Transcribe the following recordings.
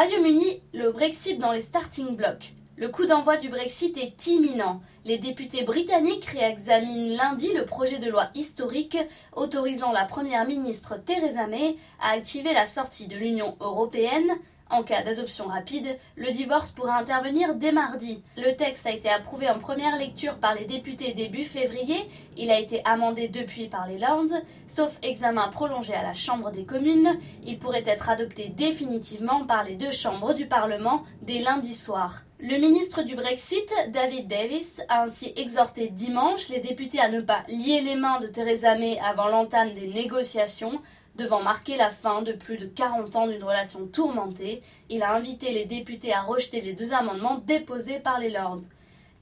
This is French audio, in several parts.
Royaume-Uni, le Brexit dans les starting blocks. Le coup d'envoi du Brexit est imminent. Les députés britanniques réexaminent lundi le projet de loi historique autorisant la Première ministre Theresa May à activer la sortie de l'Union européenne en cas d'adoption rapide, le divorce pourra intervenir dès mardi. Le texte a été approuvé en première lecture par les députés début février. Il a été amendé depuis par les Lords. Sauf examen prolongé à la Chambre des communes, il pourrait être adopté définitivement par les deux chambres du Parlement dès lundi soir. Le ministre du Brexit, David Davis, a ainsi exhorté dimanche les députés à ne pas lier les mains de Theresa May avant l'entame des négociations Devant marquer la fin de plus de 40 ans d'une relation tourmentée, il a invité les députés à rejeter les deux amendements déposés par les Lords.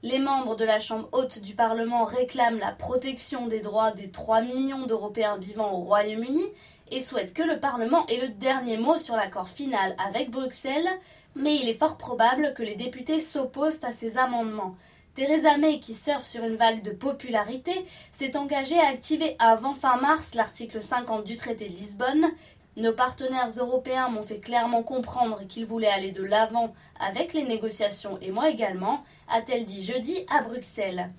Les membres de la Chambre haute du Parlement réclament la protection des droits des 3 millions d'Européens vivant au Royaume-Uni et souhaitent que le Parlement ait le dernier mot sur l'accord final avec Bruxelles, mais il est fort probable que les députés s'opposent à ces amendements. Theresa May, qui surfe sur une vague de popularité, s'est engagée à activer avant fin mars l'article 50 du traité de Lisbonne. Nos partenaires européens m'ont fait clairement comprendre qu'ils voulaient aller de l'avant avec les négociations et moi également, a-t-elle dit jeudi à Bruxelles.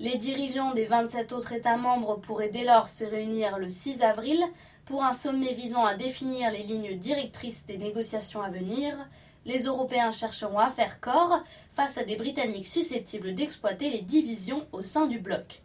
Les dirigeants des 27 autres États membres pourraient dès lors se réunir le 6 avril pour un sommet visant à définir les lignes directrices des négociations à venir les Européens chercheront à faire corps face à des Britanniques susceptibles d'exploiter les divisions au sein du bloc.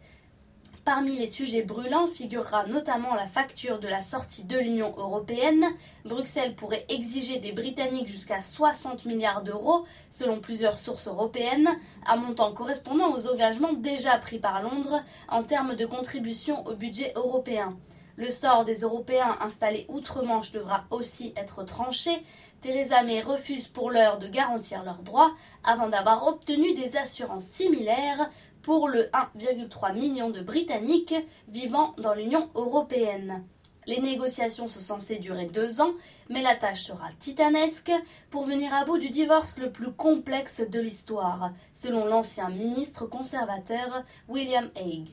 Parmi les sujets brûlants figurera notamment la facture de la sortie de l'Union européenne. Bruxelles pourrait exiger des Britanniques jusqu'à 60 milliards d'euros, selon plusieurs sources européennes, un montant correspondant aux engagements déjà pris par Londres en termes de contribution au budget européen. Le sort des Européens installés outre-Manche devra aussi être tranché. Theresa May refuse pour l'heure de garantir leurs droits avant d'avoir obtenu des assurances similaires pour le 1,3 million de Britanniques vivant dans l'Union européenne. Les négociations sont censées durer deux ans, mais la tâche sera titanesque pour venir à bout du divorce le plus complexe de l'histoire, selon l'ancien ministre conservateur William Hague.